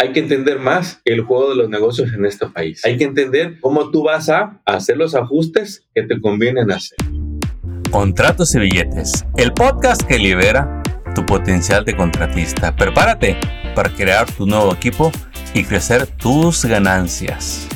Hay que entender más el juego de los negocios en este país. Hay que entender cómo tú vas a hacer los ajustes que te convienen hacer. Contratos y billetes, el podcast que libera tu potencial de contratista. Prepárate para crear tu nuevo equipo y crecer tus ganancias.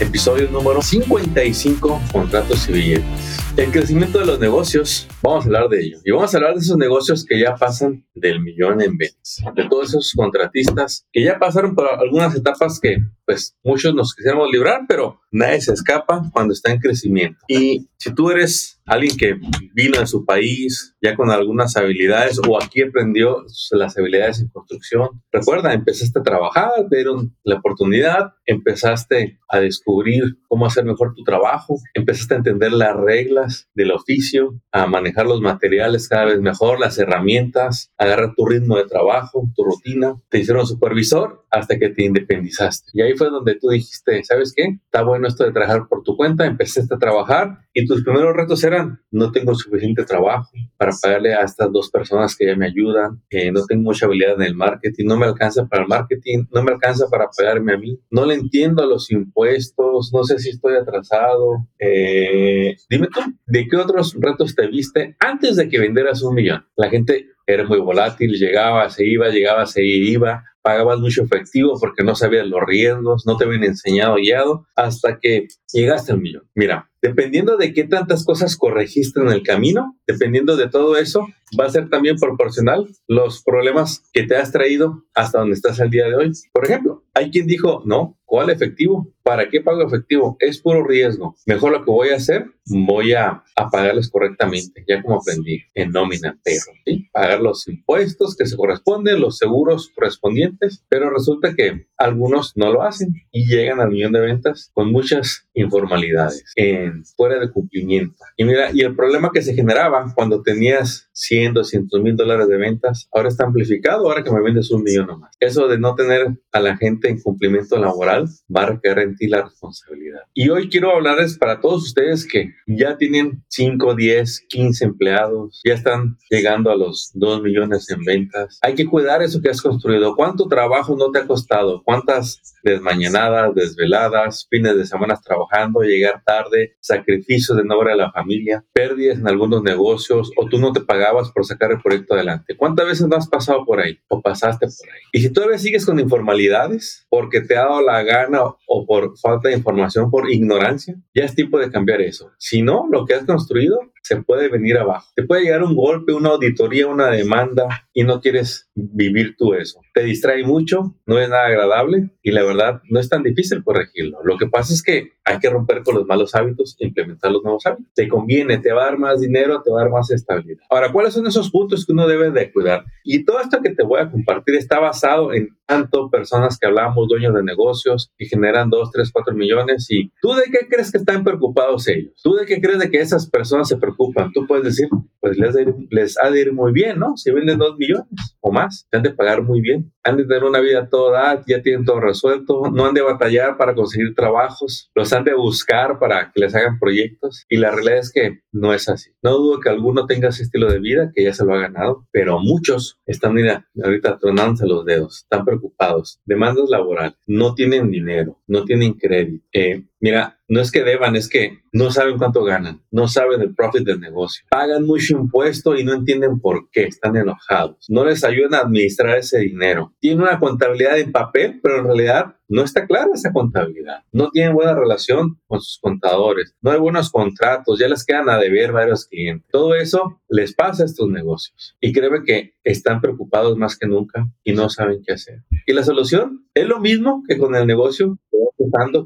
Episodio número 55, contratos y billetes. El crecimiento de los negocios, vamos a hablar de ello. Y vamos a hablar de esos negocios que ya pasan del millón en ventas. De todos esos contratistas que ya pasaron por algunas etapas que pues muchos nos quisiéramos librar, pero nadie se escapa cuando está en crecimiento. Y si tú eres alguien que vino de su país ya con algunas habilidades o aquí aprendió las habilidades en construcción, recuerda, empezaste a trabajar, te dieron la oportunidad, empezaste a descubrir cómo hacer mejor tu trabajo, empezaste a entender las reglas del oficio, a manejar los materiales cada vez mejor, las herramientas, agarrar tu ritmo de trabajo, tu rutina, te hicieron supervisor hasta que te independizaste. Y ahí fue donde tú dijiste, ¿sabes qué? Está bueno esto de trabajar por tu cuenta, empezaste a trabajar y tus primeros retos eran, no tengo suficiente trabajo para pagarle a estas dos personas que ya me ayudan, eh, no tengo mucha habilidad en el marketing, no me alcanza para el marketing, no me alcanza para pagarme a mí, no le entiendo a los impuestos, no sé si estoy atrasado. Eh, dime tú, ¿de qué otros retos te viste antes de que vendieras un millón? La gente era muy volátil, llegaba, se iba, llegaba, se iba, pagabas mucho efectivo porque no sabías los riesgos, no te habían enseñado guiado hasta que llegaste al millón. Mira, dependiendo de qué tantas cosas corregiste en el camino, dependiendo de todo eso, va a ser también proporcional los problemas que te has traído hasta donde estás al día de hoy. Por ejemplo, hay quien dijo, no, ¿cuál efectivo? ¿Para qué pago efectivo? Es puro riesgo. Mejor lo que voy a hacer, voy a, pagarles correctamente, ya como aprendí en nómina, pero ¿sí? pagar los impuestos que se corresponden, los seguros correspondientes, pero resulta que algunos no lo hacen y llegan al millón de ventas con muchas informalidades, en, fuera de cumplimiento. Y mira, y el problema que se generaba cuando tenías 100, 200 mil dólares de ventas, ahora está amplificado, ahora que me vendes un millón o más. Eso de no tener a la gente en cumplimiento laboral va a requerir en ti la responsabilidad. Y hoy quiero hablarles para todos ustedes que ya tienen 5, 10, 15 empleados, ya están llegando a los 2 millones en ventas. Hay que cuidar eso que has construido. ¿Cuánto trabajo no te ha costado? ¿Cuántas desmañanadas, desveladas, fines de semana trabajando, llegar tarde, sacrificios de no ver a la familia, pérdidas en algunos negocios o tú no te pagabas por sacar el proyecto adelante? ¿Cuántas veces no has pasado por ahí o pasaste por ahí? Y si todavía sigues con informalidades porque te ha dado la gana o por falta de información, por ignorancia, ya es tiempo de cambiar eso. Si no, lo que has construido se puede venir abajo. Te puede llegar un golpe, una auditoría, una demanda y no quieres vivir tú eso. Te distrae mucho, no es nada agradable y la verdad no es tan difícil corregirlo. Lo que pasa es que hay que romper con los malos hábitos e implementar los nuevos hábitos. Te conviene, te va a dar más dinero, te va a dar más estabilidad. Ahora, ¿cuáles son esos puntos que uno debe de cuidar? Y todo esto que te voy a compartir está basado en tanto personas que hablamos, dueños de negocios, que generan 2, 3, 4 millones. ¿Y tú de qué crees que están preocupados ellos? ¿Tú de qué crees de que esas personas se preocupan? Tú puedes decir, pues les, les ha de ir muy bien, ¿no? Si venden 2 millones o más, te han de pagar muy bien. Han de tener una vida toda, ya tienen todo resuelto, no han de batallar para conseguir trabajos, los han de buscar para que les hagan proyectos. Y la realidad es que no es así. No dudo que alguno tenga ese estilo de vida, que ya se lo ha ganado, pero muchos están, mira, ahorita tronándose los dedos, están preocupados. Demandas laborales, no tienen dinero, no tienen crédito. Eh, mira, no es que deban, es que no saben cuánto ganan, no saben el profit del negocio. Pagan mucho impuesto y no entienden por qué, están enojados. No les ayudan a administrar ese dinero. Tienen una contabilidad en papel, pero en realidad no está clara esa contabilidad. No tienen buena relación con sus contadores. No hay buenos contratos. Ya les quedan a deber varios clientes. Todo eso les pasa a estos negocios. Y créeme que están preocupados más que nunca y no saben qué hacer. Y la solución es lo mismo que con el negocio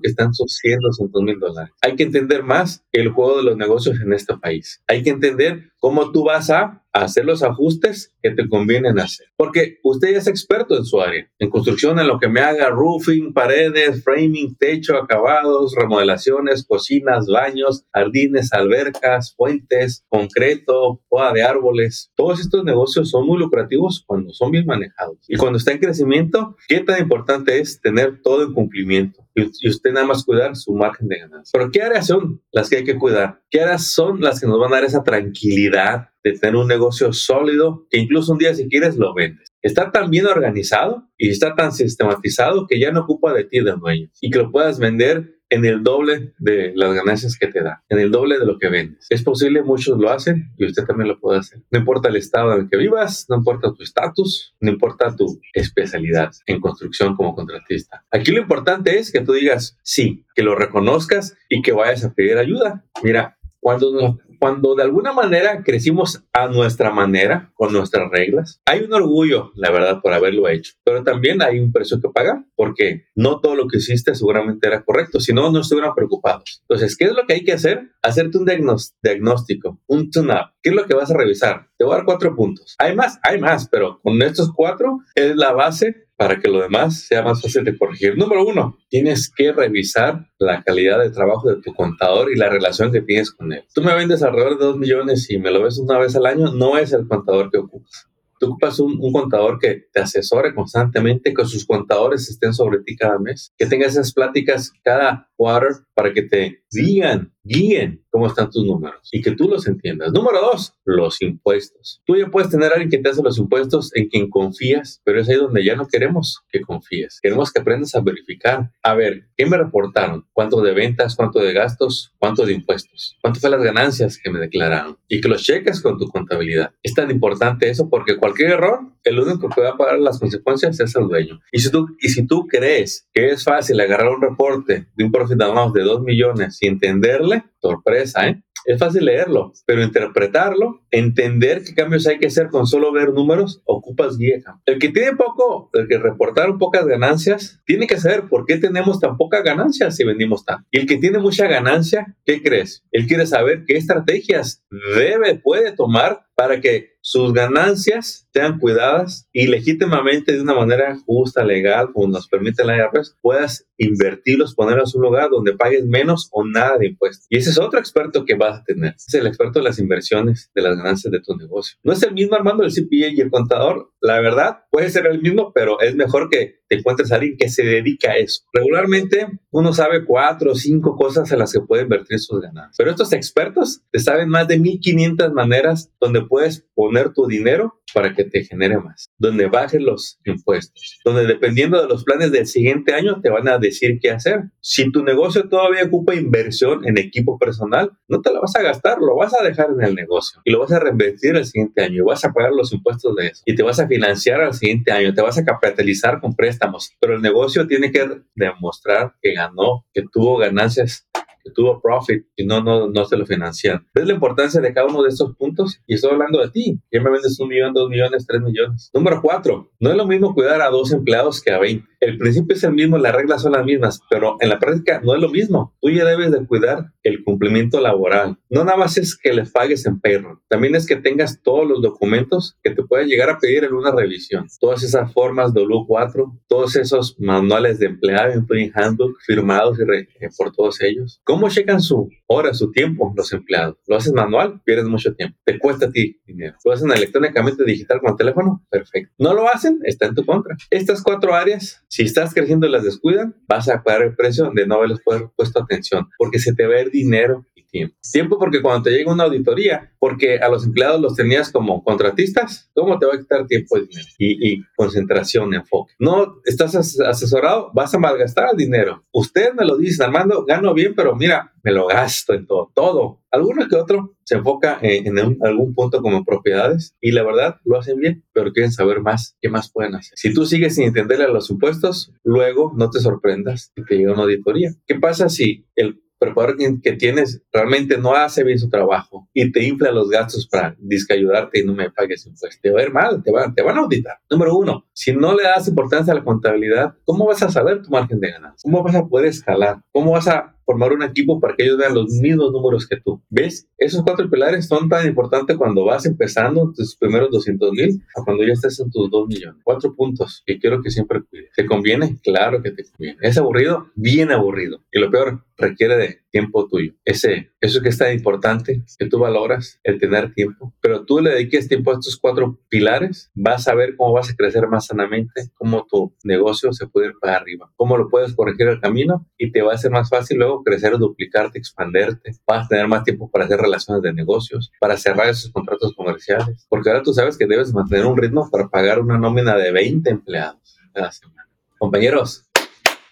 que están 100, 200 mil dólares. Hay que entender más el juego de los negocios en este país. Hay que entender cómo tú vas a hacer los ajustes que te convienen hacer. Porque usted ya es experto en su área, en construcción, en lo que me haga roofing, paredes, framing, techo, acabados, remodelaciones, cocinas, baños, jardines, albercas, puentes, concreto, poda de árboles. Todos estos negocios son muy lucrativos cuando son bien manejados. Y cuando está en crecimiento, ¿qué tan importante es tener todo en cumplimiento? y usted nada más cuidar su margen de ganancia. Pero ¿qué áreas son las que hay que cuidar? ¿Qué áreas son las que nos van a dar esa tranquilidad de tener un negocio sólido que incluso un día si quieres lo vendes? está tan bien organizado y está tan sistematizado que ya no ocupa de ti de dueño y que lo puedas vender en el doble de las ganancias que te da, en el doble de lo que vendes. Es posible, muchos lo hacen y usted también lo puede hacer. No importa el estado en el que vivas, no importa tu estatus, no importa tu especialidad en construcción como contratista. Aquí lo importante es que tú digas sí, que lo reconozcas y que vayas a pedir ayuda. Mira, cuando, cuando de alguna manera crecimos a nuestra manera, con nuestras reglas, hay un orgullo, la verdad, por haberlo hecho, pero también hay un precio que pagar, porque no todo lo que hiciste seguramente era correcto, si no, no estuvieran preocupados. Entonces, ¿qué es lo que hay que hacer? Hacerte un diagnóstico, un tune-up. ¿Qué es lo que vas a revisar? Dar cuatro puntos. Hay más, hay más, pero con estos cuatro es la base para que lo demás sea más fácil de corregir. Número uno, tienes que revisar la calidad de trabajo de tu contador y la relación que tienes con él. Tú me vendes alrededor de dos millones y me lo ves una vez al año, no es el contador que ocupas. Tú ocupas un, un, contador que te asesore constantemente, que sus contadores estén sobre ti cada mes, que tenga esas pláticas cada quarter para que te digan, guíen cómo están tus números y que tú los entiendas. Número dos, los impuestos. Tú ya puedes tener a alguien que te hace los impuestos en quien confías, pero es ahí donde ya no queremos que confíes. Queremos que aprendas a verificar. A ver, ¿qué me reportaron? ¿Cuánto de ventas? ¿Cuánto de gastos? ¿Cuánto de impuestos? ¿Cuánto fue las ganancias que me declararon? Y que los cheques con tu contabilidad. Es tan importante eso porque cualquier error, el único que va a pagar las consecuencias es el dueño. Y si tú, y si tú crees que es fácil agarrar un reporte de un profit de 2 millones entenderle, sorpresa, ¿eh? Es fácil leerlo, pero interpretarlo, entender qué cambios hay que hacer con solo ver números, ocupas guía. El que tiene poco, el que reportaron pocas ganancias, tiene que saber por qué tenemos tan pocas ganancias si vendimos tan. Y el que tiene mucha ganancia, ¿qué crees? Él quiere saber qué estrategias debe, puede tomar para que sus ganancias sean cuidadas y legítimamente de una manera justa, legal, como nos permite la IRS, puedas invertirlos, ponerlos en un lugar donde pagues menos o nada de impuestos. Y ese es otro experto que vas a tener. Es el experto de las inversiones, de las ganancias de tu negocio. No es el mismo Armando, el CPA y el contador. La verdad, puede ser el mismo, pero es mejor que encuentres a alguien que se dedica a eso. Regularmente uno sabe cuatro o cinco cosas en las que puede invertir sus ganancias. Pero estos expertos te saben más de 1500 maneras donde puedes poner tu dinero para que te genere más, donde bajen los impuestos, donde dependiendo de los planes del siguiente año te van a decir qué hacer. Si tu negocio todavía ocupa inversión en equipo personal, no te la vas a gastar, lo vas a dejar en el negocio y lo vas a reinvertir el siguiente año y vas a pagar los impuestos de eso y te vas a financiar al siguiente año, te vas a capitalizar con préstamos, pero el negocio tiene que demostrar que ganó, que tuvo ganancias que tuvo profit y no, no, no se lo financian. ¿Ves la importancia de cada uno de estos puntos? Y estoy hablando de ti. ¿Quién me vendes un millón, dos millones, tres millones? Número cuatro, no es lo mismo cuidar a dos empleados que a 20. El principio es el mismo, las reglas son las mismas, pero en la práctica no es lo mismo. Tú ya debes de cuidar el cumplimiento laboral. No nada más es que les pagues en payroll, también es que tengas todos los documentos que te pueden llegar a pedir en una revisión. Todas esas formas W4, todos esos manuales de empleado, Employee Handbook, firmados y por todos ellos. ¿Cómo checan su hora, su tiempo los empleados? ¿Lo haces manual? Pierdes mucho tiempo. Te cuesta a ti dinero. ¿Lo hacen electrónicamente digital con el teléfono? Perfecto. ¿No lo hacen? Está en tu contra. Estas cuatro áreas, si estás creciendo y las descuidan, vas a pagar el precio de no haberles puesto atención porque se te va a ir dinero tiempo. Tiempo porque cuando te llega una auditoría, porque a los empleados los tenías como contratistas, ¿cómo te va a quitar tiempo y dinero? Y, concentración, enfoque. No estás asesorado, vas a malgastar el dinero. Usted me lo dice, Armando, gano bien, pero mira, me lo gasto en todo, todo. Alguno que otro se enfoca en, algún punto como propiedades y la verdad lo hacen bien, pero quieren saber más, qué más pueden hacer. Si tú sigues sin entenderle a los impuestos, luego no te sorprendas que te llega una auditoría. ¿Qué pasa si el preparador que tienes realmente no hace bien su trabajo y te infla los gastos para ayudarte y no me pagues impuestos. Te va a ir mal, te, te van a auditar. Número uno, si no le das importancia a la contabilidad, ¿cómo vas a saber tu margen de ganancia? ¿Cómo vas a poder escalar? ¿Cómo vas a formar un equipo para que ellos vean los mismos números que tú. ¿Ves? Esos cuatro pilares son tan importantes cuando vas empezando tus primeros 200 mil a cuando ya estés en tus 2 millones. Cuatro puntos que quiero que siempre cuides. ¿Te conviene? Claro que te conviene. ¿Es aburrido? Bien aburrido. Y lo peor, requiere de tiempo tuyo. Ese, eso que es tan importante, que tú valoras, el tener tiempo, pero tú le dediques tiempo a estos cuatro pilares, vas a ver cómo vas a crecer más sanamente, cómo tu negocio se puede ir para arriba, cómo lo puedes corregir el camino y te va a ser más fácil luego crecer, duplicarte, expanderte, vas a tener más tiempo para hacer relaciones de negocios, para cerrar esos contratos comerciales, porque ahora tú sabes que debes mantener un ritmo para pagar una nómina de 20 empleados cada semana. Compañeros,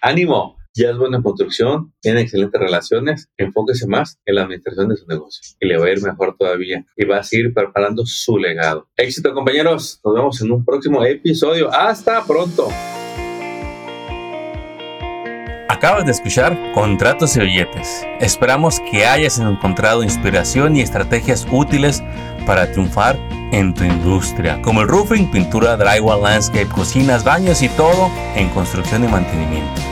ánimo, ya es buena construcción, tiene excelentes relaciones, enfóquese más en la administración de su negocio y le va a ir mejor todavía y va a seguir preparando su legado. Éxito compañeros, nos vemos en un próximo episodio. Hasta pronto. Acabas de escuchar Contratos y Billetes. Esperamos que hayas encontrado inspiración y estrategias útiles para triunfar en tu industria, como el roofing, pintura, drywall, landscape, cocinas, baños y todo en construcción y mantenimiento.